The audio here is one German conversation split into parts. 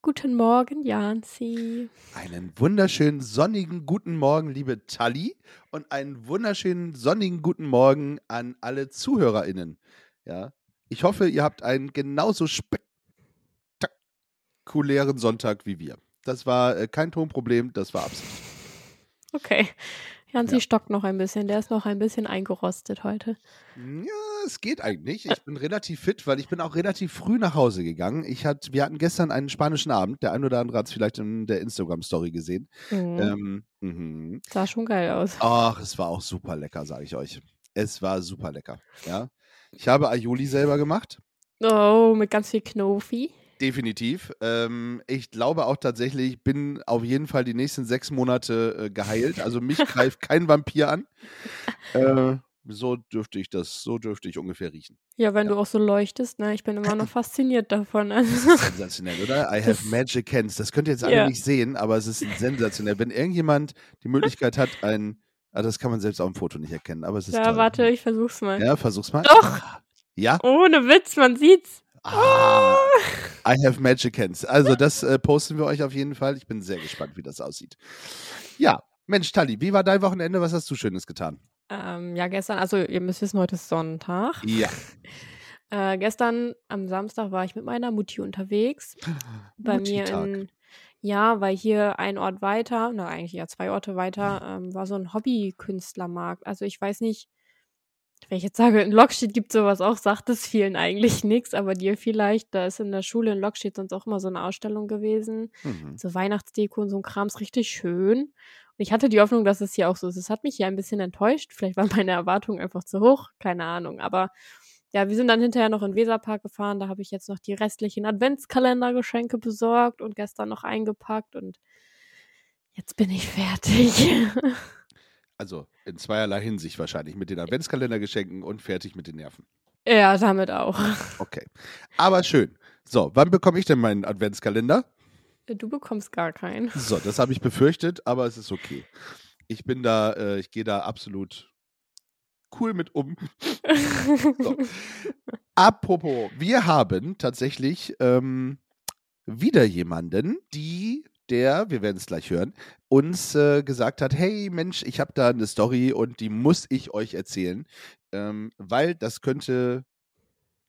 Guten Morgen, Janzi. Einen wunderschönen sonnigen guten Morgen, liebe Tali, und einen wunderschönen sonnigen guten Morgen an alle ZuhörerInnen. Ja, ich hoffe, ihr habt einen genauso spektakulären Sonntag wie wir. Das war äh, kein Tonproblem, das war Absicht. Okay. Janzi Ja. stockt noch ein bisschen. Der ist noch ein bisschen eingerostet heute. Ja, es geht eigentlich. Ich bin relativ fit, weil ich bin auch relativ früh nach Hause gegangen. Ich hat, wir hatten gestern einen spanischen Abend. Der ein oder andere hat es vielleicht in der Instagram-Story gesehen. Mhm. Ähm, mhm. Sah schon geil aus. Ach, es war auch super lecker, sage ich euch. Es war super lecker. Ja. Ich habe Aioli selber gemacht. Oh, mit ganz viel Knofi. Definitiv. Ähm, ich glaube auch tatsächlich, ich bin auf jeden Fall die nächsten sechs Monate äh, geheilt. Also mich greift kein Vampir an. Äh, so dürfte ich das, so dürfte ich ungefähr riechen. Ja, wenn Ja. du auch so leuchtest, ne? Ich bin immer noch fasziniert davon. Das Also, ist sensationell, oder? I have Das- magic hands. Das könnt ihr jetzt alle Ja. nicht sehen, aber es ist sensationell. Wenn irgendjemand die Möglichkeit hat, ein, ah, das kann man selbst auf dem Foto nicht erkennen, aber es ist ja, toll. warte, ich versuch's mal. Ja, versuch's mal. Doch! Ja. Ohne Witz, man sieht's. Ah, I have magic hands. Also das äh, posten wir euch auf jeden Fall. Ich bin sehr gespannt, wie das aussieht. Ja, Mensch, Tali, wie war dein Wochenende? Was hast du Schönes getan? Ähm, ja, gestern, also ihr müsst wissen, heute ist Sonntag. Ja. Äh, gestern am Samstag war ich mit meiner Mutti unterwegs. bei mir in, ja, weil hier ein Ort weiter, na eigentlich ja zwei Orte weiter, ähm, war so ein Hobbykünstlermarkt. Also ich weiß nicht, wenn ich jetzt sage, in Lockstedt gibt sowas auch, sagt es vielen eigentlich nichts, aber dir vielleicht, da ist in der Schule in Lockstedt sonst auch immer so eine Ausstellung gewesen. Mhm. So Weihnachtsdeko und so ein Kram ist richtig schön. Und ich hatte die Hoffnung, dass es hier auch so ist. Es hat mich hier ein bisschen enttäuscht. Vielleicht waren meine Erwartungen einfach zu hoch, keine Ahnung. Aber ja, wir sind dann hinterher noch in Weserpark gefahren. Da habe ich jetzt noch die restlichen Adventskalendergeschenke besorgt und gestern noch eingepackt und jetzt bin ich fertig. Also in zweierlei Hinsicht wahrscheinlich. Mit den Adventskalendergeschenken und fertig mit den Nerven. ja, damit auch. Okay. Aber schön. So, wann bekomme ich denn meinen Adventskalender? Du bekommst gar keinen. So, das habe ich befürchtet, aber es ist okay. Ich bin da, äh, ich gehe da absolut cool mit um. So. Apropos, wir haben tatsächlich ähm, wieder jemanden, die, der, wir werden es gleich hören, uns äh, gesagt hat, hey Mensch, ich habe da eine Story und die muss ich euch erzählen, ähm, weil das könnte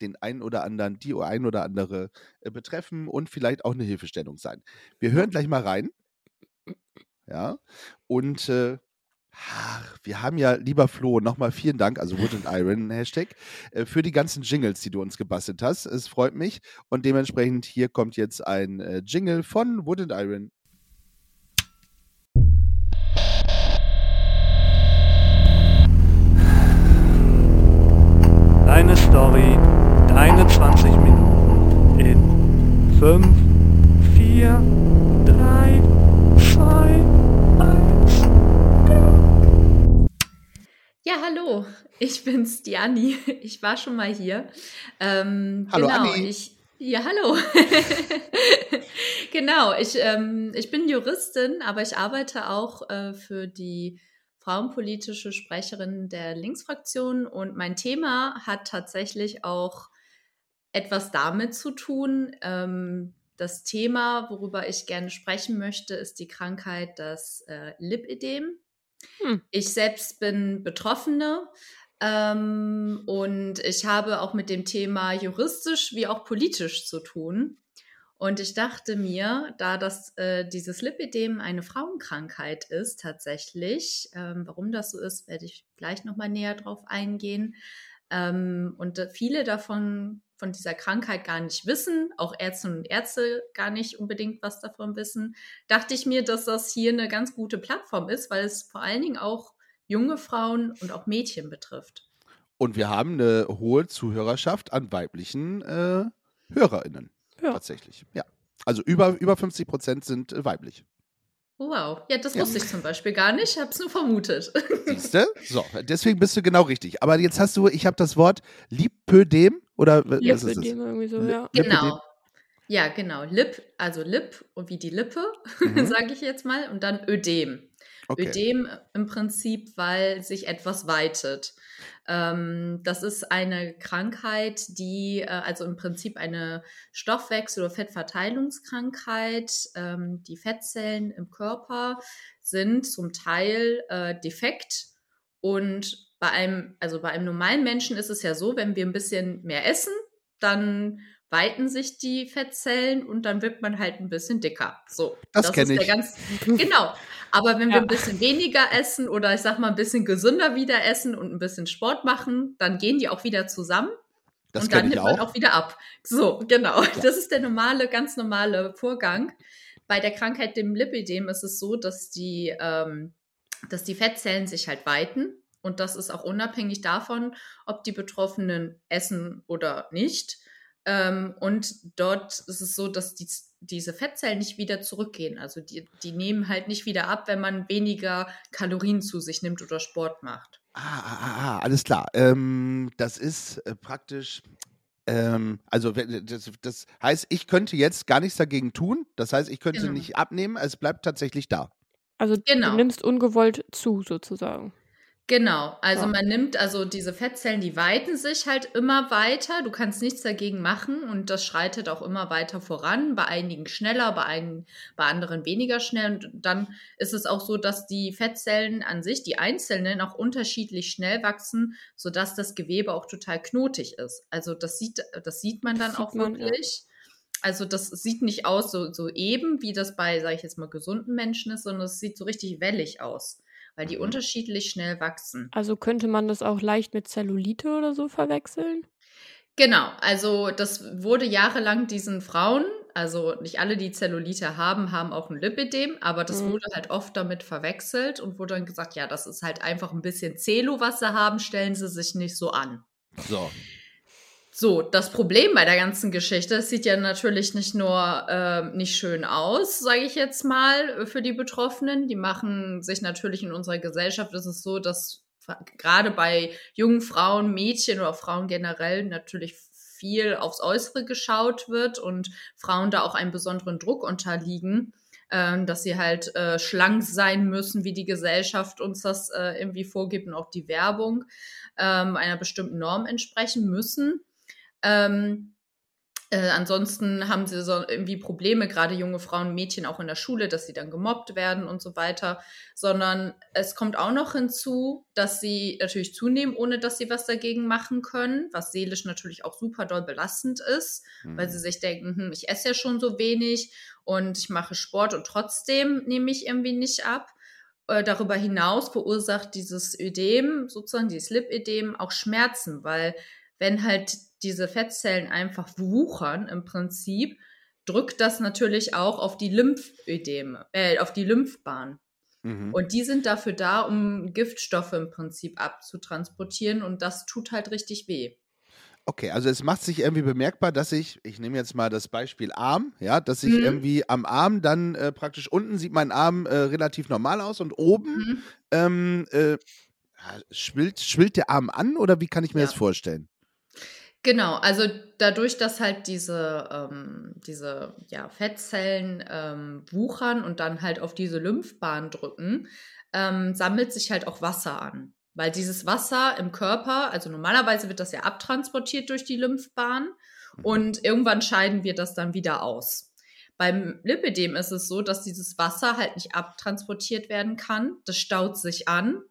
den einen oder anderen, die ein oder andere äh, betreffen und vielleicht auch eine Hilfestellung sein. Wir hören gleich mal rein. Ja, und äh, ach, wir haben ja, lieber Flo, nochmal vielen Dank, also Wood and Iron Hashtag, äh, für die ganzen Jingles, die du uns gebastelt hast. Es freut mich. Und dementsprechend hier kommt jetzt ein äh, Jingle von Wood and Iron. Deine Story, deine 20 Minuten in 5, 4, Ja, hallo, ich bin's, die Anni. Ich war schon mal hier. Ähm, Hallo, genau, Anni. ich. Ja, hallo. genau, ich, ähm, ich bin Juristin, aber ich arbeite auch äh, für die frauenpolitische Sprecherin der Linksfraktion und mein Thema hat tatsächlich auch etwas damit zu tun. Ähm, das Thema, worüber ich gerne sprechen möchte, ist die Krankheit das äh, Lipödem. Hm. Ich selbst bin Betroffene ähm, und ich habe auch mit dem Thema juristisch wie auch politisch zu tun. Und ich dachte mir, da das äh, dieses Lipödem eine Frauenkrankheit ist tatsächlich, ähm, warum das so ist, werde ich gleich nochmal näher drauf eingehen. Ähm, und viele davon von dieser Krankheit gar nicht wissen, auch Ärztinnen und Ärzte gar nicht unbedingt was davon wissen, dachte ich mir, dass das hier eine ganz gute Plattform ist, weil es vor allen Dingen auch junge Frauen und auch Mädchen betrifft. Und wir haben eine hohe Zuhörerschaft an weiblichen äh, HörerInnen. Ja. Tatsächlich. Ja. Also über, über 50 Prozent sind weiblich. Wow. Ja, das Ja. wusste ich zum Beispiel gar nicht. Ich habe es nur vermutet. Siehste? So, deswegen bist du genau richtig. Aber jetzt hast du, ich habe das Wort Lipödem oder was ist es? Lipödem irgendwie so, ja. Lipödem. Genau. Ja, genau. Lip, also Lip und wie die Lippe, Mhm. sage ich jetzt mal. Und dann Ödem. Okay. Ödem im Prinzip, weil sich etwas weitet. Ähm, das ist eine Krankheit, die, äh, also im Prinzip eine Stoffwechsel- oder Fettverteilungskrankheit. Ähm, die Fettzellen im Körper sind zum Teil äh, defekt und bei einem, also bei einem normalen Menschen ist es ja so, wenn wir ein bisschen mehr essen, dann weiten sich die Fettzellen und dann wird man halt ein bisschen dicker. So, Das kenn ist der ich. Ganz, genau. Aber wenn wir Ja. ein bisschen weniger essen oder ich sag mal ein bisschen gesünder wieder essen und ein bisschen Sport machen, dann gehen die auch wieder zusammen Das und dann nimmt man auch. auch wieder ab. So, genau. Das ist der normale, ganz normale Vorgang. Bei der Krankheit dem Lipidem ist es so, dass die, ähm, dass die Fettzellen sich halt weiten. Und das ist auch unabhängig davon, ob die Betroffenen essen oder nicht. Ähm, und dort ist es so, dass die, diese Fettzellen nicht wieder zurückgehen. Also die, die nehmen halt nicht wieder ab, wenn man weniger Kalorien zu sich nimmt oder Sport macht. Ah, ah, ah, ah, alles klar. Ähm, das ist äh, praktisch. Ähm, also das, das heißt, ich könnte jetzt gar nichts dagegen tun. Das heißt, ich könnte Genau. nicht abnehmen. Es bleibt tatsächlich da. Also Genau. du nimmst ungewollt zu, sozusagen. Genau, also Ja. man nimmt, also diese Fettzellen, die weiten sich halt immer weiter. Du kannst nichts dagegen machen und das schreitet auch immer weiter voran. Bei einigen schneller, bei, einigen, bei anderen weniger schnell. Und dann ist es auch so, dass die Fettzellen an sich, die einzelnen, auch unterschiedlich schnell wachsen, sodass das Gewebe auch total knotig ist. Also das sieht, das sieht man dann Sieht auch man, ja. wirklich. Also das sieht nicht aus so, so eben, wie das bei, sage ich jetzt mal, gesunden Menschen ist, sondern es sieht so richtig wellig aus, weil die Mhm. unterschiedlich schnell wachsen. Also könnte man das auch leicht mit Zellulite oder so verwechseln? Genau, also das wurde jahrelang diesen Frauen, also nicht alle, die Zellulite haben, haben auch ein Lipidem, aber das Mhm. wurde halt oft damit verwechselt und wurde dann gesagt, ja, das ist halt einfach ein bisschen Zelo, was sie haben, stellen sie sich nicht so an. So. So, das Problem bei der ganzen Geschichte, es sieht ja natürlich nicht nur ähm, nicht schön aus, sage ich jetzt mal, äh, für die Betroffenen. Die machen sich natürlich in unserer Gesellschaft, ist es so, dass gerade bei jungen Frauen, Mädchen oder Frauen generell natürlich viel aufs Äußere geschaut wird und Frauen da auch einem besonderen Druck unterliegen, ähm, dass sie halt äh, schlank sein müssen, wie die Gesellschaft uns das äh, irgendwie vorgibt und auch die Werbung ähm, einer bestimmten Norm entsprechen müssen. Ähm, äh, ansonsten haben sie so irgendwie Probleme, gerade junge Frauen, Mädchen auch in der Schule, dass sie dann gemobbt werden und so weiter. Sondern es kommt auch noch hinzu, dass sie natürlich zunehmen, ohne dass sie was dagegen machen können, was seelisch natürlich auch super doll belastend ist, weil Mhm. sie sich denken, hm, ich esse ja schon so wenig und ich mache Sport und trotzdem nehme ich irgendwie nicht ab. Äh, darüber hinaus verursacht dieses Ödem, sozusagen dieses Lipödem, auch Schmerzen, weil wenn halt diese Fettzellen einfach wuchern im Prinzip, drückt das natürlich auch auf die Lymphödeme, äh, auf die Lymphbahn. Mhm. Und die sind dafür da, um Giftstoffe im Prinzip abzutransportieren und das tut halt richtig weh. Okay, also es macht sich irgendwie bemerkbar, dass ich, ich nehme jetzt mal das Beispiel Arm, ja, dass ich Mhm. irgendwie am Arm dann äh, praktisch unten sieht mein Arm äh, relativ normal aus und oben Mhm. ähm, äh, schwillt, schwillt der Arm an oder wie kann ich mir Ja. das vorstellen? Genau, also dadurch, dass halt diese, ähm, diese ja, Fettzellen ähm, wuchern und dann halt auf diese Lymphbahn drücken, ähm, sammelt sich halt auch Wasser an. Weil dieses Wasser im Körper, also normalerweise wird das ja abtransportiert durch die Lymphbahn und irgendwann scheiden wir das dann wieder aus. Beim Lipidem ist es so, dass dieses Wasser halt nicht abtransportiert werden kann. Das staut sich an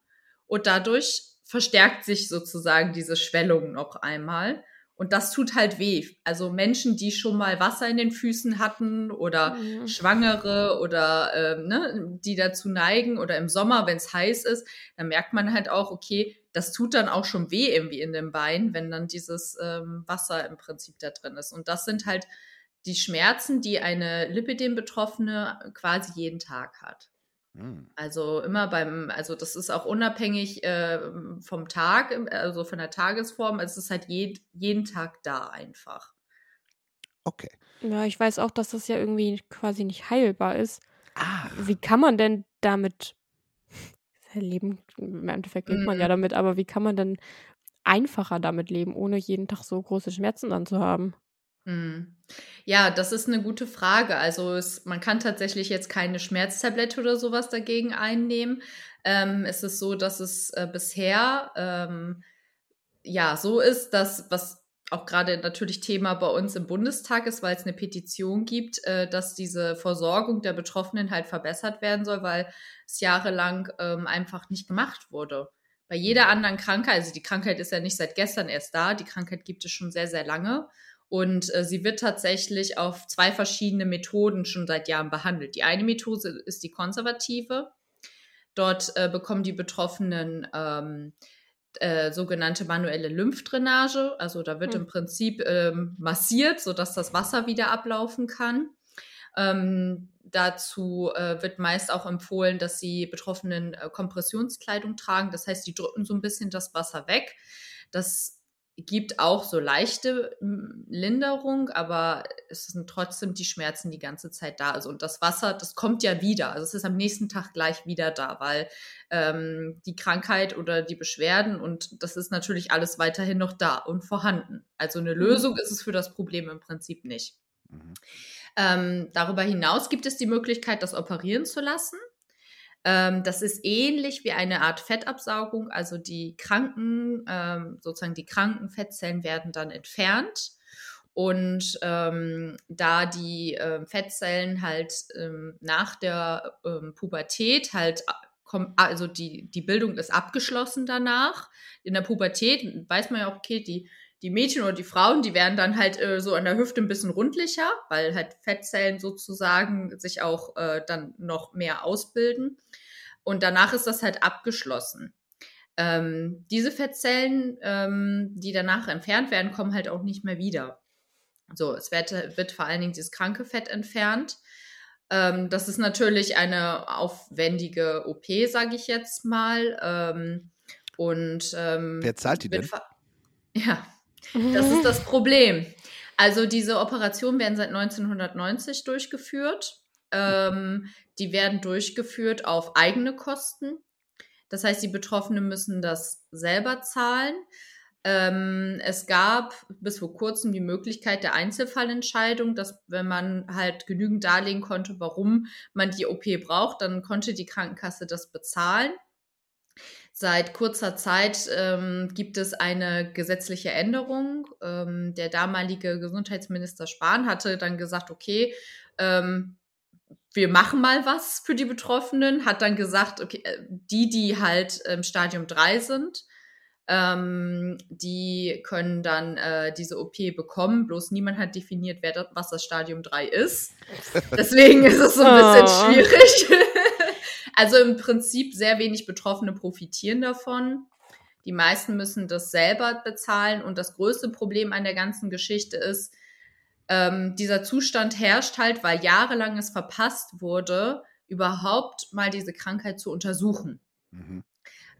und dadurch verstärkt sich sozusagen diese Schwellung noch einmal. Und das tut halt weh. Also Menschen, die schon mal Wasser in den Füßen hatten oder Mhm. Schwangere oder ähm, ne, die dazu neigen oder im Sommer, wenn es heiß ist, dann merkt man halt auch, okay, das tut dann auch schon weh irgendwie in den Beinen, wenn dann dieses ähm, Wasser im Prinzip da drin ist. Und das sind halt die Schmerzen, die eine Lipidem-Betroffene quasi jeden Tag hat. Hm. Also immer beim, also das ist auch unabhängig äh, vom Tag, also von der Tagesform. Also es ist halt jed, jeden Tag da einfach. Okay. Ja, ich weiß auch, dass das ja irgendwie quasi nicht heilbar ist. Ach. wie kann man denn damit leben? Im Endeffekt lebt man ja Mhm. damit, aber wie kann man denn einfacher damit leben, ohne jeden Tag so große Schmerzen dann zu haben? Hm. Ja, das ist eine gute Frage. Also es, man kann tatsächlich jetzt keine Schmerztablette oder sowas dagegen einnehmen. Ähm, es ist so, dass es äh, bisher ähm, ja so ist, dass was auch gerade natürlich Thema bei uns im Bundestag ist, weil es eine Petition gibt, äh, dass diese Versorgung der Betroffenen halt verbessert werden soll, weil es jahrelang ähm, einfach nicht gemacht wurde. Bei jeder anderen Krankheit, also die Krankheit ist ja nicht seit gestern erst da, die Krankheit gibt es schon sehr, sehr lange. Und äh, sie wird tatsächlich auf zwei verschiedene Methoden schon seit Jahren behandelt. Die eine Methode ist die konservative. Dort äh, bekommen die Betroffenen ähm, äh, sogenannte manuelle Lymphdrainage. Also da wird Hm. im Prinzip ähm, massiert, sodass das Wasser wieder ablaufen kann. Ähm, dazu äh, wird meist auch empfohlen, dass die Betroffenen äh, Kompressionskleidung tragen. Das heißt, die drücken so ein bisschen das Wasser weg. Das gibt auch so leichte mm, Linderung, aber es sind trotzdem die Schmerzen die ganze Zeit da. Also und das Wasser, das kommt ja wieder. Also es ist am nächsten Tag gleich wieder da, weil ähm, die Krankheit oder die Beschwerden und das ist natürlich alles weiterhin noch da und vorhanden. Also eine Lösung ist es für das Problem im Prinzip nicht. Mhm. Ähm, darüber hinaus gibt es die Möglichkeit, das operieren zu lassen. Ähm, das ist ähnlich wie eine Art Fettabsaugung. Also die kranken, ähm, sozusagen die kranken Fettzellen werden dann entfernt. Und ähm, da die ähm, Fettzellen halt ähm, nach der ähm, Pubertät halt komm- also die, die Bildung ist abgeschlossen danach. In der Pubertät weiß man ja auch, okay, die, die Mädchen oder die Frauen, die werden dann halt äh, so an der Hüfte ein bisschen rundlicher, weil halt Fettzellen sozusagen sich auch äh, dann noch mehr ausbilden. Und danach ist das halt abgeschlossen. Ähm, diese Fettzellen, ähm, die danach entfernt werden, kommen halt auch nicht mehr wieder. So, es wird, wird vor allen Dingen dieses kranke Fett entfernt. Ähm, das ist natürlich eine aufwendige OP, sage ich jetzt mal. Ähm, und ähm, Wer zahlt die denn? Ja, das ist das Problem. Also diese Operationen werden seit 1990 durchgeführt. Ähm, die werden durchgeführt auf eigene Kosten. Das heißt, die Betroffenen müssen das selber zahlen. Ähm, es gab bis vor kurzem die Möglichkeit der Einzelfallentscheidung, dass wenn man halt genügend darlegen konnte, warum man die OP braucht, dann konnte die Krankenkasse das bezahlen. Seit kurzer Zeit ähm, gibt es eine gesetzliche Änderung. Ähm, der damalige Gesundheitsminister Spahn hatte dann gesagt, okay, ähm, wir machen mal was für die Betroffenen, hat dann gesagt, okay, äh, die, die halt im Stadium 3 sind, ähm, die können dann äh, diese OP bekommen. Bloß niemand hat definiert, wer das, was das Stadium 3 ist. Deswegen ist es so ein bisschen Oh. schwierig. also im Prinzip sehr wenig Betroffene profitieren davon. Die meisten müssen das selber bezahlen. Und das größte Problem an der ganzen Geschichte ist, ähm, dieser Zustand herrscht halt, weil jahrelang es verpasst wurde, überhaupt mal diese Krankheit zu untersuchen. Mhm.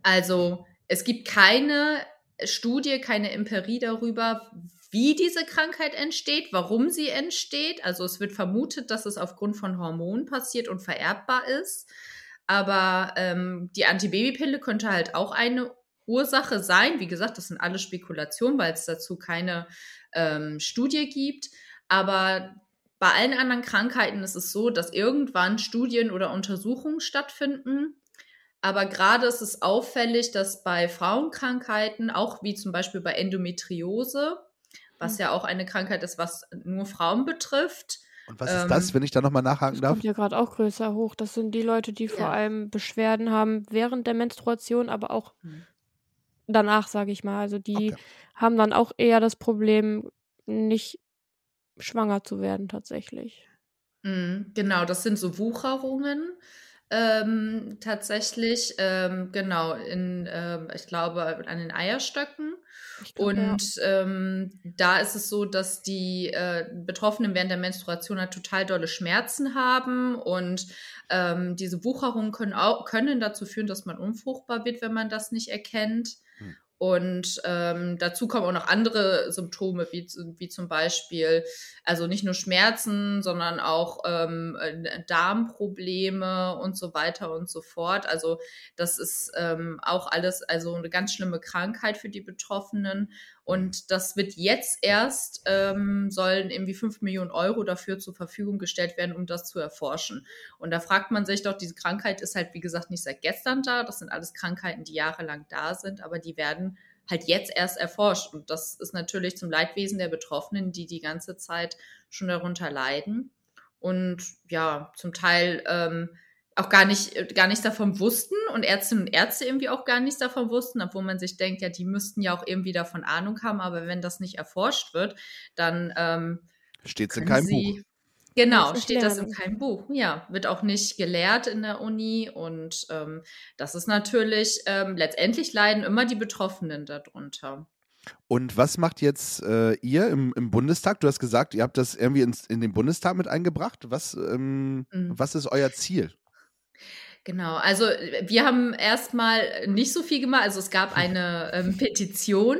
Also es gibt keine Studie, keine Empirie darüber, wie diese Krankheit entsteht, warum sie entsteht. Also es wird vermutet, dass es aufgrund von Hormonen passiert und vererbbar ist. Aber ähm, die Antibabypille könnte halt auch eine Ursache sein. Wie gesagt, das sind alle Spekulationen, weil es dazu keine ähm, Studie gibt. Aber bei allen anderen Krankheiten ist es so, dass irgendwann Studien oder Untersuchungen stattfinden. Aber gerade ist es auffällig, dass bei Frauenkrankheiten, auch wie zum Beispiel bei Endometriose, was Mhm. ja auch eine Krankheit ist, was nur Frauen betrifft, Und was ist Ähm, das, wenn ich da nochmal nachhaken Das darf? kommt ja gerade auch größer hoch. Das sind die Leute, die vor Ja. allem Beschwerden haben während der Menstruation, aber auch Hm. danach, sage ich mal. Also die Okay. haben dann auch eher das Problem, nicht schwanger zu werden tatsächlich. Mhm, genau, das sind so Wucherungen ähm, tatsächlich. Ähm, genau, in, ähm, ich glaube, an den Eierstöcken. Glaub, ja. Und ähm, da ist es so, dass die äh, Betroffenen während der Menstruation halt total dolle Schmerzen haben und ähm, diese Wucherungen können, auch, können dazu führen, dass man unfruchtbar wird, wenn man das nicht erkennt. Hm. Und ähm, dazu kommen auch noch andere Symptome, wie, wie zum Beispiel, also nicht nur Schmerzen, sondern auch ähm, äh, Darmprobleme und so weiter und so fort. Also das ist ähm, auch alles, also eine ganz schlimme Krankheit für die Betroffenen. Und das wird jetzt erst, ähm, sollen irgendwie fünf Millionen Euro dafür zur Verfügung gestellt werden, um das zu erforschen. Und da fragt man sich doch, diese Krankheit ist halt, wie gesagt, nicht seit gestern da. Das sind alles Krankheiten, die jahrelang da sind, aber die werden halt jetzt erst erforscht. Und das ist natürlich zum Leidwesen der Betroffenen, die die ganze Zeit schon darunter leiden. Und ja, zum Teil ähm, auch gar nicht, äh, gar nichts davon wussten und Ärztinnen und Ärzte irgendwie auch gar nichts davon wussten, obwohl man sich denkt, ja, die müssten ja auch irgendwie davon Ahnung haben, aber wenn das nicht erforscht wird, dann ähm, steht es in keinem sie, Buch. Genau, ich steht das in keinem Buch. Ja, wird auch nicht gelehrt in der Uni und ähm, das ist natürlich, ähm, letztendlich leiden immer die Betroffenen darunter. Und was macht jetzt äh, ihr im, im Bundestag? Du hast gesagt, ihr habt das irgendwie ins, in den Bundestag mit eingebracht. Was, ähm, Mhm. was ist euer Ziel? Genau, also wir haben erstmal nicht so viel gemacht. Also es gab eine ähm, Petition.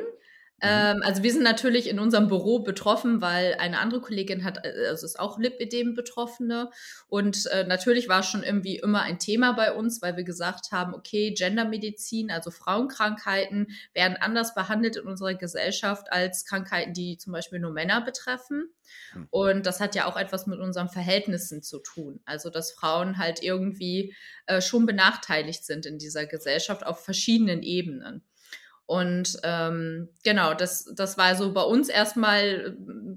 Ähm, also wir sind natürlich in unserem Büro betroffen, weil eine andere Kollegin hat, äh, also ist auch Lipödem-Betroffene. Und äh, natürlich war es schon irgendwie immer ein Thema bei uns, weil wir gesagt haben, okay, Gendermedizin, also Frauenkrankheiten, werden anders behandelt in unserer Gesellschaft als Krankheiten, die zum Beispiel nur Männer betreffen. Und das hat ja auch etwas mit unseren Verhältnissen zu tun. Also, dass Frauen halt irgendwie äh, schon benachteiligt sind in dieser Gesellschaft auf verschiedenen Ebenen. Und ähm, genau, das, das war so bei uns erstmal äh,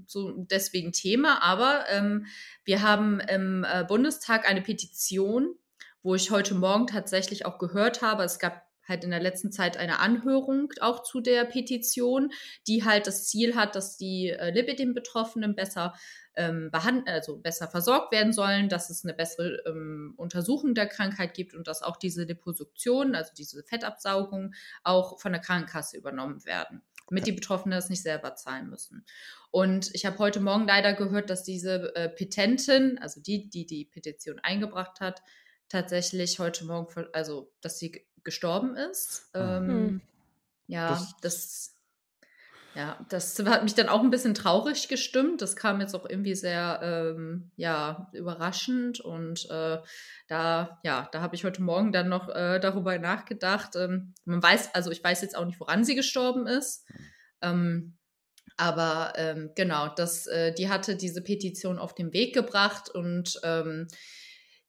so deswegen Thema. Aber ähm, wir haben im äh, Bundestag eine Petition, wo ich heute Morgen tatsächlich auch gehört habe, es gab halt in der letzten Zeit eine Anhörung auch zu der Petition, die halt das Ziel hat, dass die äh, Lipidem-Betroffenen besser ähm, behand also besser versorgt werden sollen, dass es eine bessere ähm, Untersuchung der Krankheit gibt und dass auch diese Liposuktion, also diese Fettabsaugung, auch von der Krankenkasse übernommen werden, damit die Betroffenen das nicht selber zahlen müssen. Und ich habe heute Morgen leider gehört, dass diese äh, Petentin, also die, die die Petition eingebracht hat, tatsächlich heute Morgen, also dass sie gestorben ist. Ähm, Hm. ja, Das- das, ja, das hat mich dann auch ein bisschen traurig gestimmt. Das kam jetzt auch irgendwie sehr, ähm, ja, überraschend und äh, da, ja, da habe ich heute Morgen dann noch äh, darüber nachgedacht. Ähm, man weiß, also ich weiß jetzt auch nicht, woran sie gestorben ist. Ähm, aber ähm, genau, das, äh, die hatte diese Petition auf den Weg gebracht und ähm,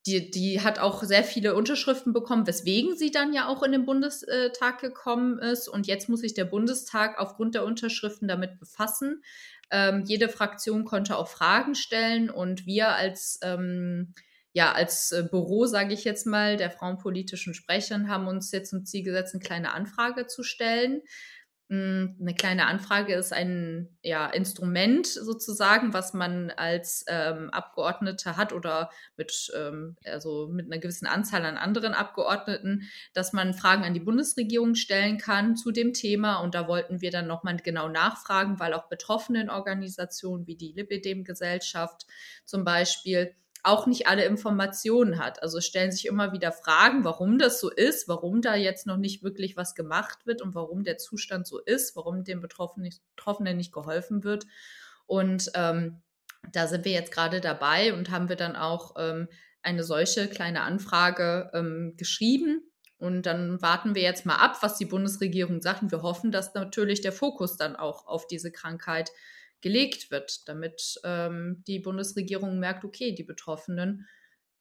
die, die hat auch sehr viele Unterschriften bekommen, weswegen sie dann ja auch in den Bundestag gekommen ist. Und jetzt muss sich der Bundestag aufgrund der Unterschriften damit befassen. Ähm, jede Fraktion konnte auch Fragen stellen und wir als ähm, ja, als Büro, sage ich jetzt mal, der frauenpolitischen Sprecherin haben uns jetzt zum Ziel gesetzt, eine kleine Anfrage zu stellen. Mm, Eine kleine Anfrage ist ein ja, Instrument sozusagen, was man als ähm, Abgeordnete hat oder mit, ähm, also mit einer gewissen Anzahl an anderen Abgeordneten, dass man Fragen an die Bundesregierung stellen kann zu dem Thema. Und da wollten wir dann nochmal genau nachfragen, weil auch betroffenen Organisationen wie die Lipidem-Gesellschaft zum Beispiel auch nicht alle Informationen hat. Also stellen sich immer wieder Fragen, warum das so ist, warum da jetzt noch nicht wirklich was gemacht wird und warum der Zustand so ist, warum dem Betroffenen nicht, geholfen wird. Und ähm, da sind wir jetzt gerade dabei und haben wir dann auch ähm, eine solche kleine Anfrage ähm, geschrieben. Und dann warten wir jetzt mal ab, was die Bundesregierung sagt. Und wir hoffen, dass natürlich der Fokus dann auch auf diese Krankheit gelegt wird, damit ähm, die Bundesregierung merkt, okay, die Betroffenen,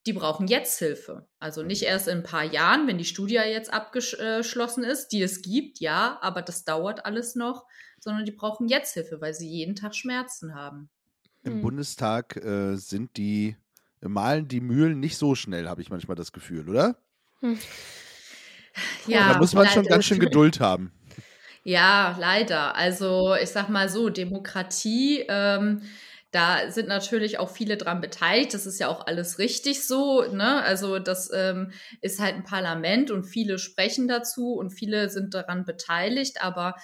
die brauchen jetzt Hilfe. Also nicht erst in ein paar Jahren, wenn die Studie jetzt abgeschlossen ist, die es gibt, ja, aber das dauert alles noch, sondern die brauchen jetzt Hilfe, weil sie jeden Tag Schmerzen haben. Im Hm. Bundestag äh, sind die, malen die Mühlen nicht so schnell, habe ich manchmal das Gefühl, oder? da muss man schon ganz schön Geduld haben. Ja, leider. Also ich sag mal so, Demokratie, ähm, da sind natürlich auch viele dran beteiligt. Das ist ja auch alles richtig so. Ne? Also das ähm, ist halt ein Parlament und viele sprechen dazu und viele sind daran beteiligt. Aber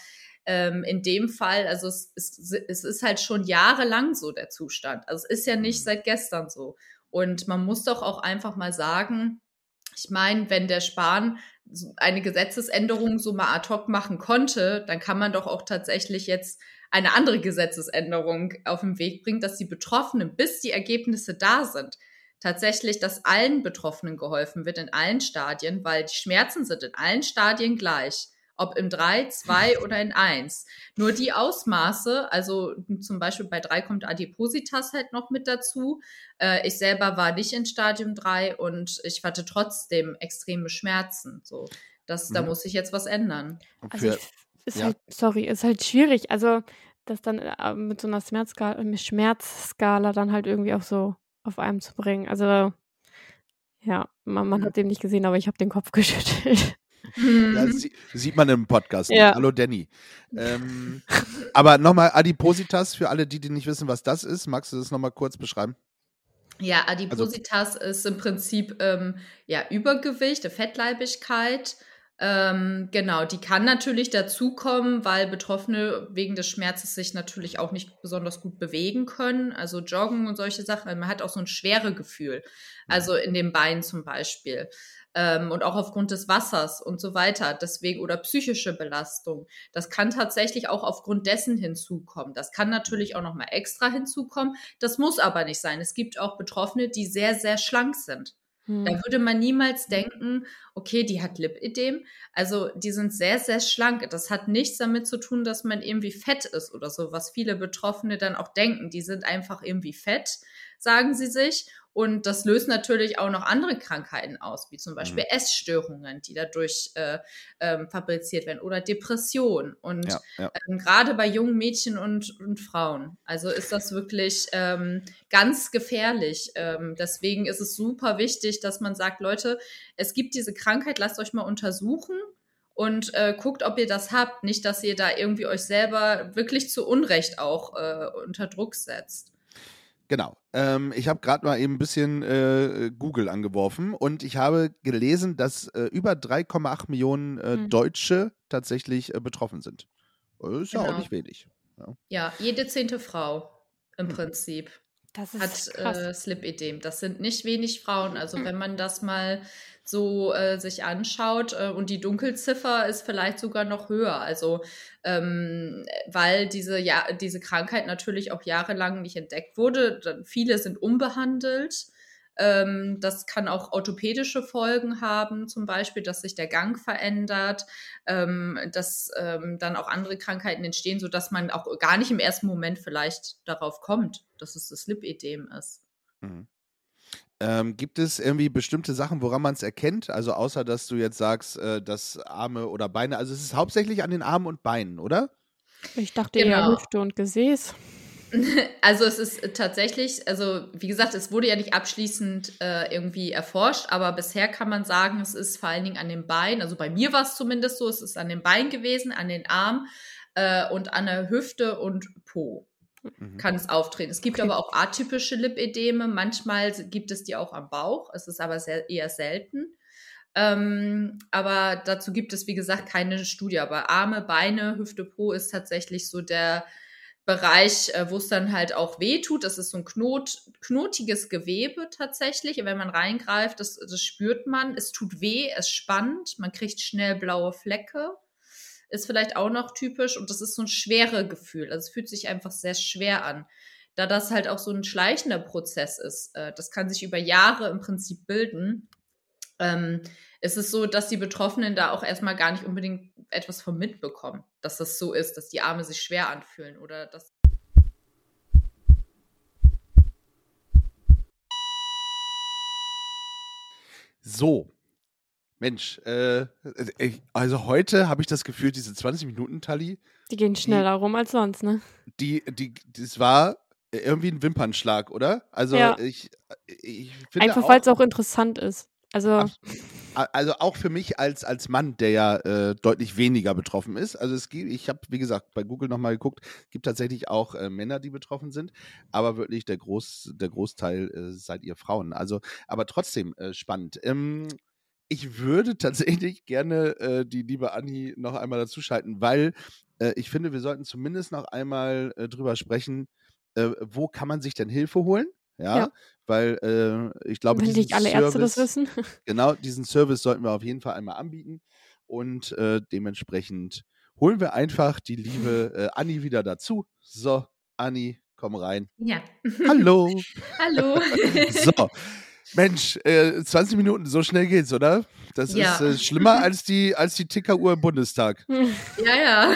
ähm, in dem Fall, also es, es, es ist halt schon jahrelang so der Zustand. Also es ist ja nicht Mhm. seit gestern so. Und man muss doch auch einfach mal sagen, ich meine, wenn der Spahn eine Gesetzesänderung so mal ad hoc machen konnte, dann kann man doch auch tatsächlich jetzt eine andere Gesetzesänderung auf den Weg bringen, dass die Betroffenen, bis die Ergebnisse da sind, tatsächlich, dass allen Betroffenen geholfen wird in allen Stadien, weil die Schmerzen sind in allen Stadien gleich. Ob im 3, 2 oder in 1. Nur die Ausmaße, also zum Beispiel bei 3 kommt Adipositas halt noch mit dazu. Äh, ich selber war nicht in Stadium 3 und ich hatte trotzdem extreme Schmerzen. So, das, da Mhm. muss sich jetzt was ändern. Also ich, ist ja. halt, sorry, ist halt schwierig. Also das dann äh, mit so einer Schmerzskala, mit Schmerzskala dann halt irgendwie auch so auf einem zu bringen. Also ja, man, man Mhm. hat den nicht gesehen, aber ich habe den Kopf geschüttelt. ja, sie, sieht man im Podcast. Ja. Hallo Danny. Ähm, aber nochmal Adipositas für alle, die, die nicht wissen, was das ist. Magst du das nochmal kurz beschreiben? Ja, Adipositas ist im Prinzip ähm, ja Übergewicht, eine Fettleibigkeit. Ähm, genau, die kann natürlich dazukommen, weil Betroffene wegen des Schmerzes sich natürlich auch nicht besonders gut bewegen können. Also Joggen und solche Sachen. Man hat auch so ein schwere Gefühl. Also in den Beinen zum Beispiel. Ähm, und auch aufgrund des Wassers und so weiter. Deswegen oder psychische Belastung. Das kann tatsächlich auch aufgrund dessen hinzukommen. Das kann natürlich auch nochmal extra hinzukommen. Das muss aber nicht sein. Es gibt auch Betroffene, die sehr, sehr schlank sind. Hm. Da würde man niemals denken, okay, die hat Lipidem. Also die sind sehr, sehr schlank. Das hat nichts damit zu tun, dass man irgendwie fett ist oder so, was viele Betroffene dann auch denken. Die sind einfach irgendwie fett, sagen sie sich. Und das löst natürlich auch noch andere Krankheiten aus, wie zum Beispiel Essstörungen, die dadurch äh, ähm, fabriziert werden oder Depression. Und Ja, ja. ähm, gerade bei jungen Mädchen und, und Frauen. Also ist das wirklich ähm, ganz gefährlich. Ähm, deswegen ist es super wichtig, dass man sagt, Leute, es gibt diese Krankheit, lasst euch mal untersuchen und äh, guckt, ob ihr das habt. Nicht, dass ihr da irgendwie euch selber wirklich zu Unrecht auch äh, unter Druck setzt. Genau. Ähm, ich habe gerade mal eben ein bisschen äh, Google angeworfen und ich habe gelesen, dass äh, über 3,8 Millionen äh, Hm. Deutsche tatsächlich äh, betroffen sind. Äh, Ist ja auch Genau. nicht wenig. Ja, jede zehnte Frau im Prinzip. Hat äh, Slipidem. Das sind nicht wenig Frauen. Also wenn man das mal so äh, sich anschaut äh, und die Dunkelziffer ist vielleicht sogar noch höher. Also ähm, weil diese ja diese Krankheit natürlich auch jahrelang nicht entdeckt wurde. Dann, viele sind unbehandelt. Ähm, das kann auch orthopädische Folgen haben, zum Beispiel, dass sich der Gang verändert, ähm, dass ähm, dann auch andere Krankheiten entstehen, sodass man auch gar nicht im ersten Moment vielleicht darauf kommt, dass es das Lipödem ist. Mhm. Ähm, gibt es irgendwie bestimmte Sachen, woran man es erkennt? Also außer, dass du jetzt sagst, äh, dass Arme oder Beine, also es ist hauptsächlich an den Armen und Beinen, oder? Ich dachte eher Genau. Hüfte und Gesäß. Also es ist tatsächlich, also wie gesagt, es wurde ja nicht abschließend äh, irgendwie erforscht, aber bisher kann man sagen, es ist vor allen Dingen an den Beinen, also bei mir war es zumindest so, es ist an den Beinen gewesen, an den Armen äh, und an der Hüfte und Po Mhm. kann es auftreten. Es gibt Okay. aber auch atypische Lipödeme, manchmal gibt es die auch am Bauch, es ist aber sehr, eher selten. Ähm, aber dazu gibt es, wie gesagt, keine Studie. Aber Arme, Beine, Hüfte, Po ist tatsächlich so der Bereich, äh, wo es dann halt auch weh tut. Das ist so ein Knot, knotiges Gewebe tatsächlich. Wenn man reingreift, das, das spürt man. Es tut weh, es spannt, man kriegt schnell blaue Flecke. Ist vielleicht auch noch typisch und das ist so ein schwere Gefühl. Also es fühlt sich einfach sehr schwer an. Da das halt auch so ein schleichender Prozess ist, äh, das kann sich über Jahre im Prinzip bilden. Ähm, es ist so, dass die Betroffenen da auch erstmal gar nicht unbedingt etwas von mitbekommen, dass das so ist, dass die Arme sich schwer anfühlen oder dass So. Mensch, äh, ich- also heute habe ich das Gefühl, diese 20 Minuten Tali, Die gehen schneller rum als sonst, ne? die, die, das war irgendwie ein Wimpernschlag, oder? Also Ja. ich, ich finde Einfach weil es auch interessant ist. Also, Also auch für mich als, als Mann, der ja äh, deutlich weniger betroffen ist. Also es gibt, ich habe, wie gesagt, bei Google nochmal geguckt, gibt tatsächlich auch äh, Männer, die betroffen sind, aber wirklich der, Groß, der Großteil äh, seid ihr Frauen. Also, aber trotzdem äh, spannend. Ähm, ich würde tatsächlich gerne äh, die liebe Anni noch einmal dazuschalten, weil äh, ich finde, wir sollten zumindest noch einmal drüber sprechen, wo kann man sich denn Hilfe holen? Ja, Ja. Weil äh, ich glaube, Wenn nicht alle Ärzte das Service, wissen. genau, diesen Service sollten wir auf jeden Fall einmal anbieten und äh, dementsprechend holen wir einfach die liebe äh, Anni wieder dazu. So, Anni, komm rein. Ja. Hallo. Hallo. So. Mensch, äh, 20 Minuten, so schnell geht's, oder? Das Ja. ist äh, schlimmer als die, als die Tickeruhr im Bundestag. ja, ja.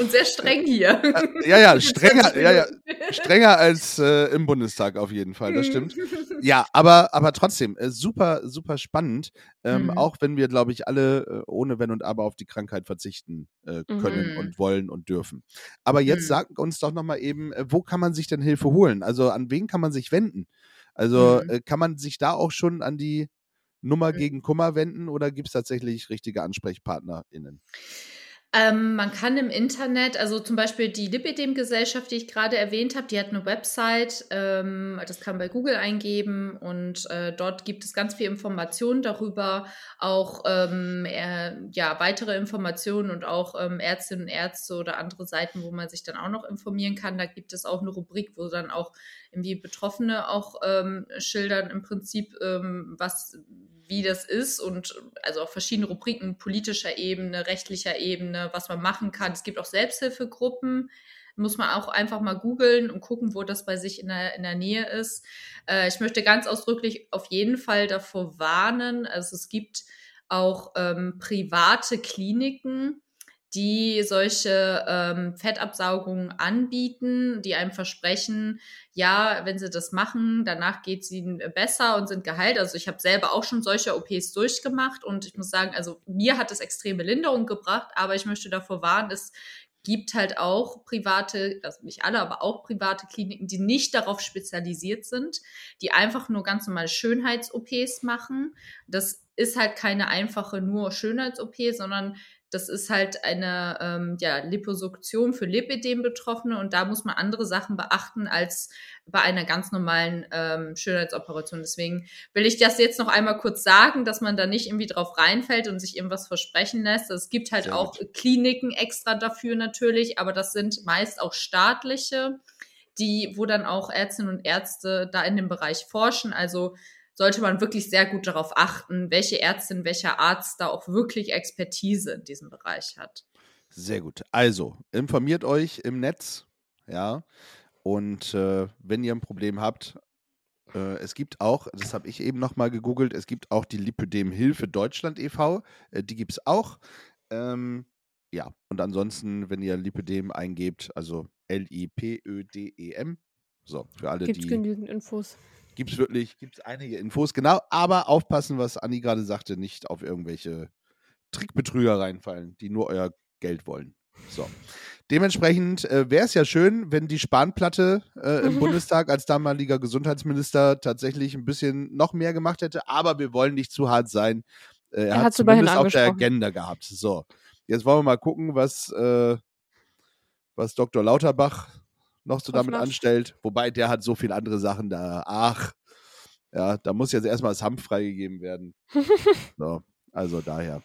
Und sehr streng hier. Äh, Ja, ja, strenger, ja, ja, strenger als äh, im Bundestag auf jeden Fall, das stimmt. Ja, aber, aber trotzdem, äh, super, super spannend. Ähm, Mhm. Auch wenn wir, glaube ich, alle äh, ohne Wenn und Aber auf die Krankheit verzichten äh, können Mhm. und wollen und dürfen. Aber jetzt Mhm. sag uns doch nochmal eben, äh, wo kann man sich denn Hilfe holen? Also an wen kann man sich wenden? Also Mhm. kann man sich da auch schon an die Nummer Mhm. gegen Kummer wenden oder gibt es tatsächlich richtige AnsprechpartnerInnen? Ähm, man kann im Internet, also zum Beispiel die Lipidem-Gesellschaft, die ich gerade erwähnt habe, die hat eine Website, ähm, das kann man bei Google eingeben und äh, dort gibt es ganz viel Informationen darüber, auch ähm, äh, ja, weitere Informationen und auch ähm, Ärztinnen und Ärzte oder andere Seiten, wo man sich dann auch noch informieren kann. Da gibt es auch eine Rubrik, wo dann auch irgendwie Betroffene auch ähm, schildern im Prinzip, ähm, was wie das ist und also auch verschiedene Rubriken politischer Ebene, rechtlicher Ebene, was man machen kann. Es gibt auch Selbsthilfegruppen, muss man auch einfach mal googeln und gucken, wo das bei sich in der, in der Nähe ist. Äh, ich möchte ganz ausdrücklich auf jeden Fall davor warnen. Also es gibt auch ähm, private Kliniken, die solche ähm, Fettabsaugungen anbieten, die einem versprechen, ja, wenn sie das machen, danach geht es ihnen besser und sind geheilt. Also ich habe selber auch schon solche OPs durchgemacht und ich muss sagen, also mir hat es extreme Linderung gebracht, aber ich möchte davor warnen, es gibt halt auch private, also nicht alle, aber auch private Kliniken, die nicht darauf spezialisiert sind, die einfach nur ganz normale Schönheits-OPs machen. Das ist halt keine einfache nur Schönheits-OP, sondern das ist halt eine ähm, ja, Liposuktion für Lipidem-Betroffene und da muss man andere Sachen beachten als bei einer ganz normalen ähm, Schönheitsoperation. Deswegen will ich das jetzt noch einmal kurz sagen, dass man da nicht irgendwie drauf reinfällt und sich irgendwas versprechen lässt. Es gibt halt Sehr auch Kliniken extra dafür natürlich, aber das sind meist auch staatliche, die, wo dann auch Ärztinnen und Ärzte da in dem Bereich forschen. Also sollte man wirklich sehr gut darauf achten, welche Ärztin, welcher Arzt da auch wirklich Expertise in diesem Bereich hat. Sehr gut. Also, informiert euch im Netz, ja. Und äh, wenn ihr ein Problem habt, äh, es gibt auch, das habe ich eben nochmal gegoogelt, es gibt auch die Lipödem Hilfe Deutschland e.V., äh, die gibt es auch. Ähm, ja, und ansonsten, wenn ihr Lipödem eingebt, also L-I-P-Ö-D-E-M, so, für alle, Gibt es die genügend Infos. Gibt es wirklich, gibt es einige Infos, genau, aber aufpassen, was Anni gerade sagte, nicht auf irgendwelche Trickbetrüger reinfallen, die nur euer Geld wollen. So. Dementsprechend äh, wäre es ja schön, wenn die Spanplatte äh, im Bundestag als damaliger Gesundheitsminister tatsächlich ein bisschen noch mehr gemacht hätte, aber wir wollen nicht zu hart sein. Äh, er, Er hat zumindest auf der. Agenda gehabt. So, jetzt wollen wir mal gucken, was, äh, was Dr. Lauterbach noch so damit anstellt. Wobei der hat so viele andere Sachen da. Ach, ja, da muss jetzt erstmal das Hanf freigegeben werden. so, also daher.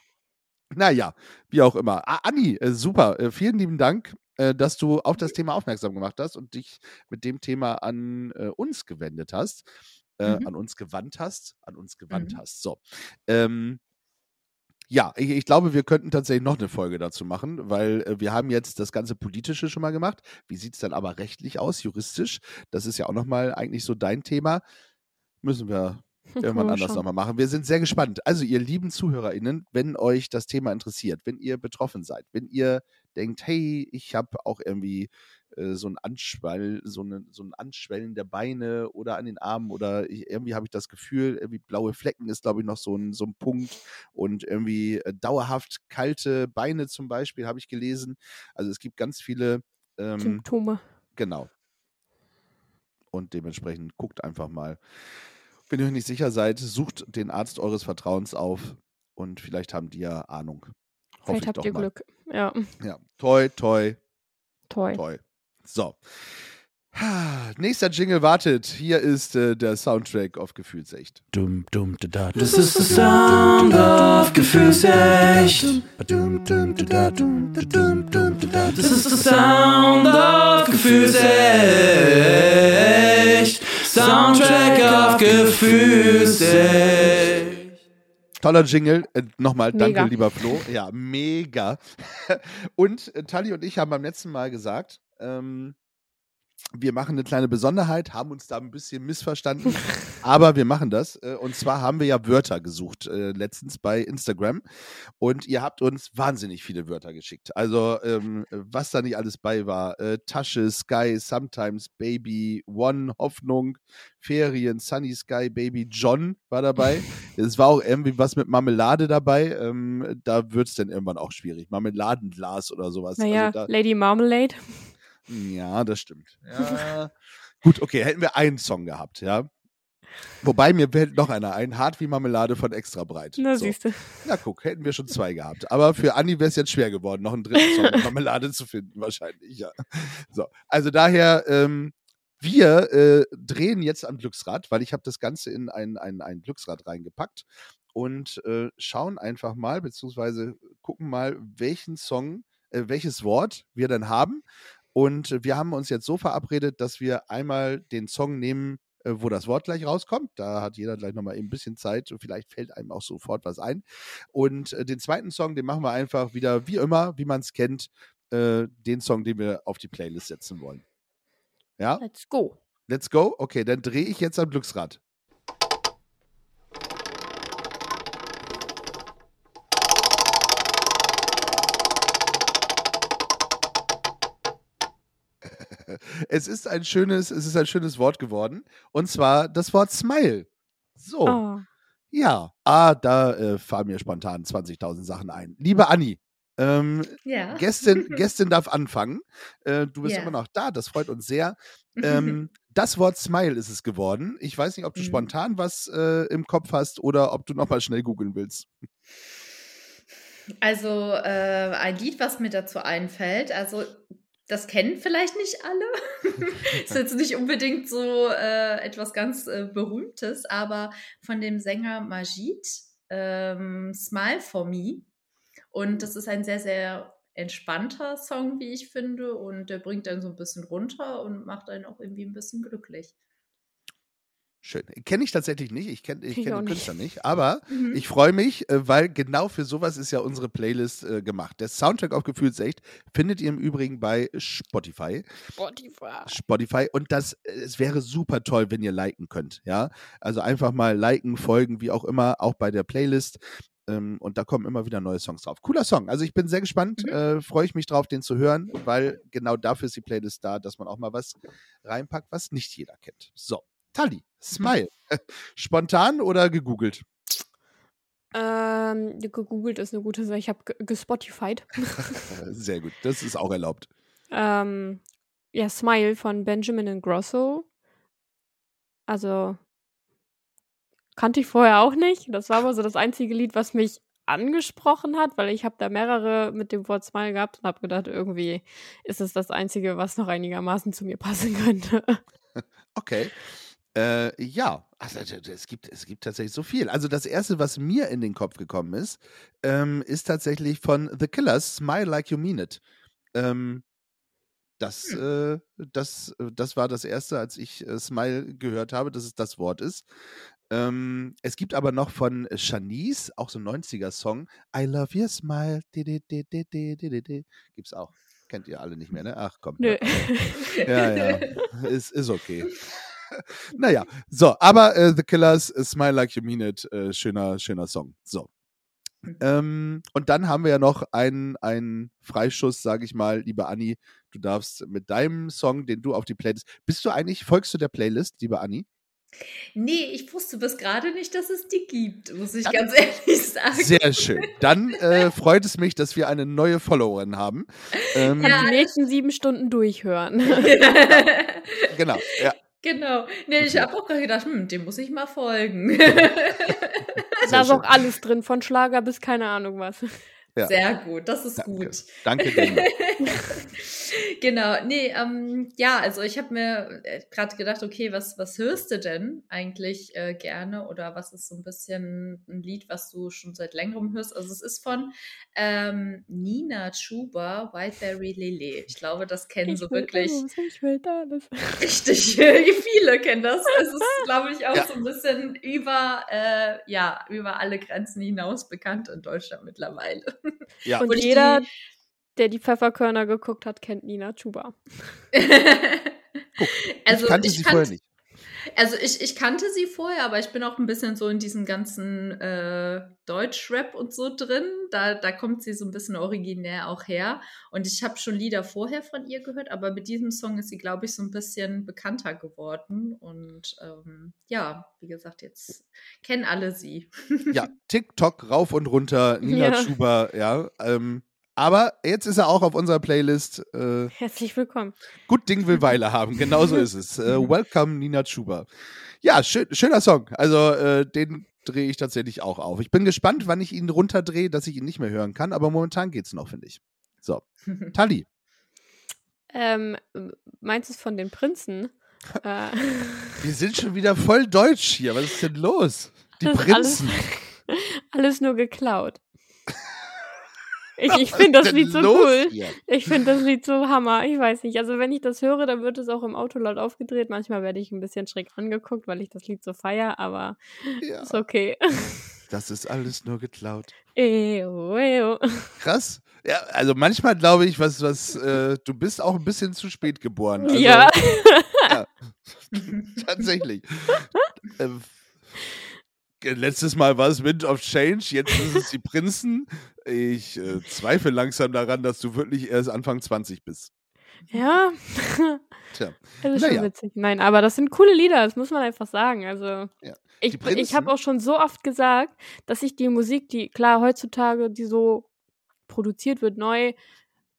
Naja, wie auch immer. Ah, Anni, äh, super. Äh, vielen lieben Dank, äh, dass du auf das Thema aufmerksam gemacht hast und dich mit dem Thema an äh, uns gewendet hast. Äh, Mhm. An uns gewandt hast. An uns gewandt Mhm. hast. So. Ähm, ja, ich, ich glaube, wir könnten tatsächlich noch eine Folge dazu machen, weil äh, wir haben jetzt das ganze Politische schon mal gemacht. Wie sieht es dann aber rechtlich aus, juristisch? Das ist ja auch nochmal eigentlich so dein Thema. Müssen wir irgendwann anders nochmal machen. Wir sind sehr gespannt. Also, ihr lieben ZuhörerInnen, wenn euch das Thema interessiert, wenn ihr betroffen seid, wenn ihr denkt, hey, ich habe auch irgendwie äh, so ein Anschwall, so, eine, so ein Anschwellen der Beine oder an den Armen oder ich, irgendwie habe ich das Gefühl, irgendwie blaue Flecken ist, glaube ich, noch so ein, so ein Punkt und irgendwie äh, dauerhaft kalte Beine zum Beispiel, habe ich gelesen. Also es gibt ganz viele ähm, Symptome. Genau. Und dementsprechend guckt einfach mal. Wenn ihr euch nicht sicher seid, sucht den Arzt eures Vertrauens auf und vielleicht haben die ja Ahnung. Vielleicht ich habt ihr mal. Glück. Ja, Ja. Toi, toi, toll. toi. So. Nächster Jingle wartet. Hier ist äh, der Soundtrack auf Gefühlsecht. Dum, dum, da, da. Das ist der Sound of Gefühlsecht. Dum, dum, da, da, dum, dum, dum, da, da. Das ist der Sound of Gefühlsecht. Soundtrack auf Gefühlsecht. Toller Jingle. Äh, Nochmal, danke, Mega. lieber Flo. Ja, mega. Und äh, Tali und ich haben beim letzten Mal gesagt, ähm, wir machen eine kleine Besonderheit, haben uns da ein bisschen missverstanden, aber wir machen das. Äh, Und zwar haben wir ja Wörter gesucht äh, letztens bei Instagram und ihr habt uns wahnsinnig viele Wörter geschickt. Also ähm, was da nicht alles bei war. Äh, Tasche, Sky, Sometimes, Baby, One, Hoffnung, Ferien, Sunny Sky, Baby, John war dabei. Es war auch irgendwie was mit Marmelade dabei. Ähm, da wird es dann irgendwann auch schwierig. Marmeladenglas oder sowas. Naja, Also Lady Marmalade. Ja, das stimmt. Ja. Gut, okay, hätten wir einen Song gehabt, ja. Wobei mir fällt noch einer ein, hart wie Marmelade von extra breit. Na, So. siehst du. Na guck, hätten wir schon zwei gehabt. Aber für Anni wäre es jetzt schwer geworden, noch einen dritten Song Marmelade zu finden, wahrscheinlich, ja. So, also daher, ähm, wir äh, drehen jetzt am Glücksrad, weil ich habe das Ganze in ein, ein, ein Glücksrad reingepackt und äh, schauen einfach mal, beziehungsweise gucken mal, welchen Song, äh, welches Wort wir dann haben. Und wir haben uns jetzt so verabredet, dass wir einmal den Song nehmen, äh, wo das Wort gleich rauskommt. Da hat jeder gleich nochmal eben ein bisschen Zeit und vielleicht fällt einem auch sofort was ein. Und äh, den zweiten Song, den machen wir einfach wieder wie immer, wie man es kennt, äh, den Song, den wir auf die Playlist setzen wollen. Ja, Let's go. let's go. Okay, dann drehe ich jetzt am Glücksrad. Es ist ein schönes, es ist ein schönes Wort geworden. Und zwar das Wort Smile. So. Oh. Ja, ah, da äh, fallen mir spontan 20.000 Sachen ein. Liebe Anni, ähm, Ja. Gästin, Gästin darf anfangen. Äh, du bist Ja. immer noch da, das freut uns sehr. Ähm, das Wort Smile ist es geworden. Ich weiß nicht, ob du Mhm. spontan was äh, im Kopf hast oder ob du nochmal schnell googeln willst. Also äh, ein Lied, was mir dazu einfällt, also das kennen vielleicht nicht alle. ist jetzt nicht unbedingt so äh, etwas ganz äh, Berühmtes, aber von dem Sänger Majid, ähm, Smile for Me. Und das ist ein sehr, sehr entspannter Song, wie ich finde. Und der bringt einen so ein bisschen runter und macht einen auch irgendwie ein bisschen glücklich. Schön. Kenne ich tatsächlich nicht. Ich kenne ich kenn den nicht. Künstler nicht. Aber Mhm. ich freue mich, äh, weil genau für sowas ist ja unsere Playlist äh, gemacht. Der Soundtrack auf Gefühlsecht findet ihr im Übrigen bei Spotify. Spotify. Spotify und das, äh, es wäre super toll, wenn ihr liken könnt, ja. Also einfach mal liken, folgen, wie auch immer, auch bei der Playlist. Ähm, und da kommen immer wieder neue Songs drauf. Cooler Song. Also ich bin sehr gespannt, Mhm. äh, freue ich mich drauf, den zu hören, weil genau dafür ist die Playlist da, dass man auch mal was reinpackt, was nicht jeder kennt. So, Tali, Smile. Spontan oder gegoogelt? Ähm, gegoogelt ist eine gute Sache. Ich habe gespotified. Sehr gut, das ist auch erlaubt. ähm, ja, Smile von Benjamin Ingrosso. Also kannte ich vorher auch nicht. Das war aber so das einzige Lied, was mich angesprochen hat, weil ich habe da mehrere mit dem Wort Smile gehabt und habe gedacht, irgendwie ist es das einzige, was noch einigermaßen zu mir passen könnte. Okay. Äh, ja, also es gibt, es gibt tatsächlich so viel. Also das erste, was mir in den Kopf gekommen ist, ähm, ist tatsächlich von The Killers, Smile Like You Mean It. Ähm, das, äh, das, äh, das war das erste, als ich äh, Smile gehört habe, dass es das Wort ist. Ähm, es gibt aber noch von Shanice, auch so ein 90er-Song, I Love Your Smile. Gibt's auch. Kennt ihr alle nicht mehr, ne? Ach komm. Nö. Ja, ja. Ist, ist okay. naja, so, aber äh, The Killers, Smile Like You Mean It, äh, schöner, schöner Song. So. Ähm, und dann haben wir ja noch einen, einen Freischuss, sage ich mal, liebe Anni. Du darfst mit deinem Song, den du auf die Playlist. Bist du eigentlich, folgst du der Playlist, liebe Anni? Nee, ich wusste bis gerade nicht, dass es die gibt, muss ich Dann- ganz ehrlich sagen. Sehr schön. Dann äh, freut es mich, dass wir eine neue Followerin haben. Ähm, Ja. Die nächsten sieben Stunden durchhören. Genau, ja. Genau. Nee, ich habe auch gerade gedacht, hm, dem muss ich mal folgen. Da ist auch alles drin, von Schlager bis keine Ahnung was. Ja. Sehr gut, das ist Danke. gut. Danke, genau, nee, ähm, ja, also ich habe mir äh, gerade gedacht, okay, was, was hörst du denn eigentlich äh, gerne oder was ist so ein bisschen ein Lied, was du schon seit längerem hörst? Also es ist von ähm, Nina Chuba, Whiteberry Lily. Ich glaube, das kennen so will wirklich alles, ich will alles. richtig viele kennen das. Es ist, glaube ich, auch Ja. so ein bisschen über, äh, ja, über alle Grenzen hinaus bekannt in Deutschland mittlerweile. Ja. Und Und jeder, die- der die Pfefferkörner geguckt hat, kennt Nina Chuba. also ich kannte ich sie kan- vorher nicht. Also ich, ich kannte sie vorher, aber ich bin auch ein bisschen so in diesem ganzen äh, Deutschrap und so drin. Da, da kommt sie so ein bisschen originär auch her. Und ich habe schon Lieder vorher von ihr gehört, aber mit diesem Song ist sie, glaube ich, so ein bisschen bekannter geworden. Und ähm, ja, wie gesagt, jetzt kennen alle sie. Ja, TikTok rauf und runter, Nina Ja. Schuber, ja. Ähm, aber jetzt ist er auch auf unserer Playlist. Äh, Herzlich willkommen. Gut Ding will Weile haben, genau so ist es. Äh, welcome, Nina Schuber. Ja, schön, schöner Song. Also, äh, den drehe ich tatsächlich auch auf. Ich bin gespannt, wann ich ihn runterdrehe, dass ich ihn nicht mehr hören kann, aber momentan geht's noch, finde ich. So, Tali. Ähm, meinst du es von den Prinzen? äh, Wir sind schon wieder voll deutsch hier. Was ist denn los? Die Prinzen. Alles, alles nur geklaut. Ich, ich finde das Lied so cool. hier? Ich finde das Lied so Hammer. Ich weiß nicht. Also wenn ich das höre, dann wird es auch im Auto laut aufgedreht. Manchmal werde ich ein bisschen schräg angeguckt, weil ich das Lied so feier, aber Ja, ist okay. das ist alles nur geklaut. Eo, eo. Krass. Ja, also manchmal glaube ich, was, was, äh, du bist auch ein bisschen zu spät geboren. Also, ja. Tatsächlich. ähm, letztes Mal war es Wind of Change, jetzt ist es die Prinzen. Ich äh, zweifle langsam daran, dass du wirklich erst Anfang 20 bist. Ja. Tja. Das ist Naja. schon witzig. Nein, aber das sind coole Lieder, das muss man einfach sagen. Also, Ja. ich, ich habe auch schon so oft gesagt, dass ich die Musik, die klar heutzutage, die so produziert wird, neu,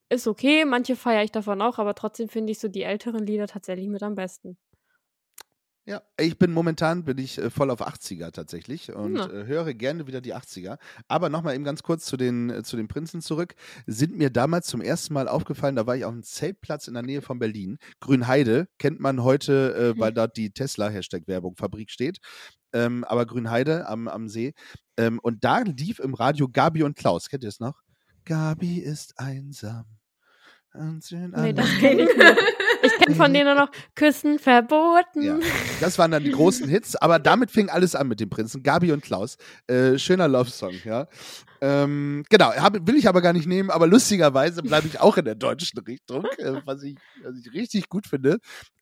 ist okay. Manche feiere ich davon auch, aber trotzdem finde ich so die älteren Lieder tatsächlich mit am besten. Ja, ich bin momentan bin ich äh, voll auf 80er tatsächlich und Na. äh, höre gerne wieder die 80er. Aber nochmal eben ganz kurz zu den, äh, zu den Prinzen zurück. Sind mir damals zum ersten Mal aufgefallen, da war ich auf einem Zeltplatz in der Nähe von Berlin. Grünheide kennt man heute, äh, weil dort die Tesla-Hashtag-Werbung Fabrik steht. Ähm, aber Grünheide am, am See. Ähm, und da lief im Radio Gabi und Klaus. Kennt ihr es noch? Gabi ist einsam. Und Nee, das kenne ich nur. Kenne von denen nur noch Küssen verboten. Ja, das waren dann die großen Hits, aber damit fing alles an mit den Prinzen, Gabi und Klaus. Äh, schöner Love-Song, ja. Ähm, genau, hab, will ich aber gar nicht nehmen, aber lustigerweise bleibe ich auch in der deutschen Richtung, äh, was, ich, was ich richtig gut finde.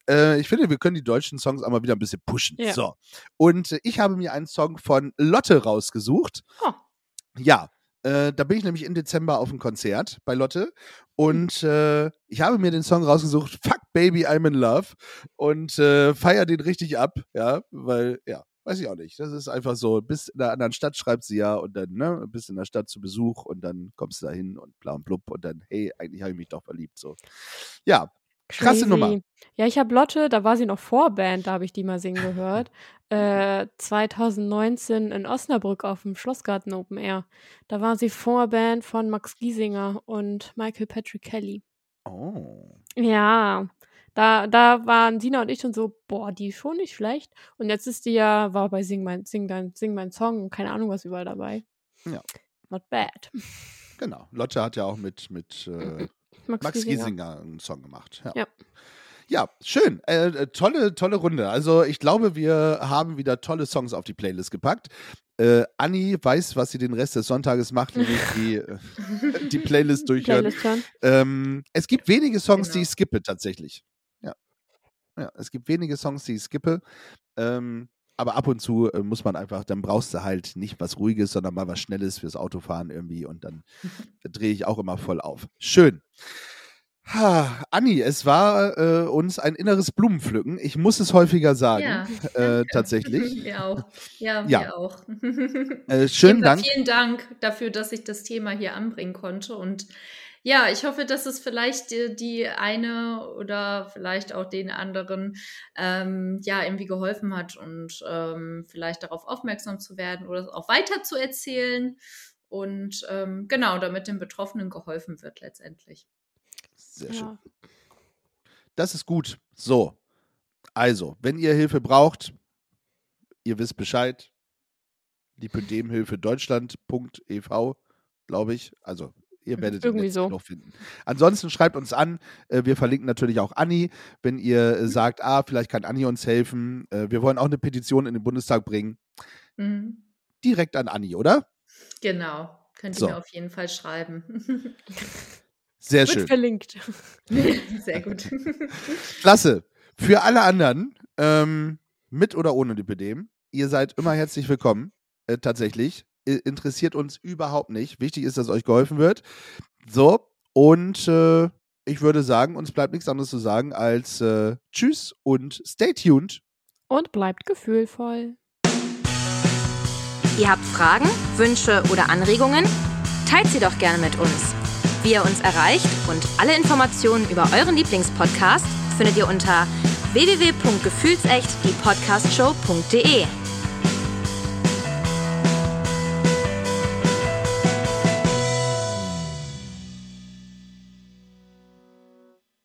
Äh, ich finde, wir können die deutschen Songs auch mal wieder ein bisschen pushen. Ja. So. Und äh, ich habe mir einen Song von Lotte rausgesucht. Oh. Ja, äh, da bin ich nämlich im Dezember auf einem Konzert bei Lotte und äh, ich habe mir den Song rausgesucht, Fuck Baby, I'm in Love und äh, feier den richtig ab, ja, weil, ja, weiß ich auch nicht. Das ist einfach so, bis in einer anderen Stadt schreibt sie ja und dann, ne, bist in der Stadt zu Besuch und dann kommst du da hin und bla und blub und dann, hey, eigentlich habe ich mich doch verliebt, so. Ja, krasse Crazy. Nummer. Ja, ich habe Lotte, da war sie noch Vorband, da habe ich die mal singen gehört. Äh, 2019 in Osnabrück auf dem Schlossgarten Open Air. Da war sie Vorband von Max Giesinger und Michael Patrick Kelly. Oh. Ja, da, da waren Sina und ich schon so, boah, die ist schon nicht schlecht. Und jetzt ist die ja, war bei Sing mein, Sing dein, Sing mein Song und keine Ahnung was überall dabei. Ja. Not bad. Genau. Lotte hat ja auch mit, mit äh, Max, Max Giesinger. Giesinger einen Song gemacht. Ja. Ja. Ja, schön. Äh, äh, tolle, tolle Runde. Also ich glaube, wir haben wieder tolle Songs auf die Playlist gepackt. Äh, Anni weiß, was sie den Rest des Sonntages macht, nämlich die, äh, die Playlist hören. Ähm, es gibt wenige Songs, die Genau. ich skippe tatsächlich. Ja. Ja, es gibt wenige Songs, die ich skippe. Ähm, aber ab und zu äh, muss man einfach, dann brauchst du halt nicht was Ruhiges, sondern mal was Schnelles fürs Autofahren irgendwie und dann drehe ich auch immer voll auf. Schön. Ha, Anni, es war äh, uns ein inneres Blumenpflücken. Ich muss es häufiger sagen, Ja, äh, tatsächlich. Wir auch. Ja, Ja. wir auch. Äh, schönen Dank. Vielen Dank dafür, dass ich das Thema hier anbringen konnte. Und ja, ich hoffe, dass es vielleicht die, die eine oder vielleicht auch den anderen ähm, ja irgendwie geholfen hat und ähm, vielleicht darauf aufmerksam zu werden oder es auch weiter zu erzählen. Und ähm, genau, damit den Betroffenen geholfen wird letztendlich. Sehr schön. Ja. Das ist gut. So. Also, wenn ihr Hilfe braucht, ihr wisst Bescheid. Lipödemhilfe Deutschland.ev, glaube ich. Also, ihr werdet Irgendwie so. noch finden. Ansonsten schreibt uns an. Äh, Wir verlinken natürlich auch Anni, wenn ihr äh, sagt, ah, vielleicht kann Anni uns helfen. Äh, Wir wollen auch eine Petition in den Bundestag bringen. Mhm. Direkt an Anni, oder? Genau. Könnt ihr So. mir auf jeden Fall schreiben. Sehr Wird schön. verlinkt. Sehr gut. Klasse. Für alle anderen, ähm, mit oder ohne Lipidem, ihr seid immer herzlich willkommen. Äh, tatsächlich. Interessiert uns überhaupt nicht. Wichtig ist, dass euch geholfen wird. So, und äh, ich würde sagen, uns bleibt nichts anderes zu sagen als äh, Tschüss und stay tuned. Und bleibt gefühlvoll. Ihr habt Fragen, Wünsche oder Anregungen? Teilt sie doch gerne mit uns. Wie ihr uns erreicht und alle Informationen über euren Lieblingspodcast findet ihr unter www.gefühlsecht die Podcastshow.de.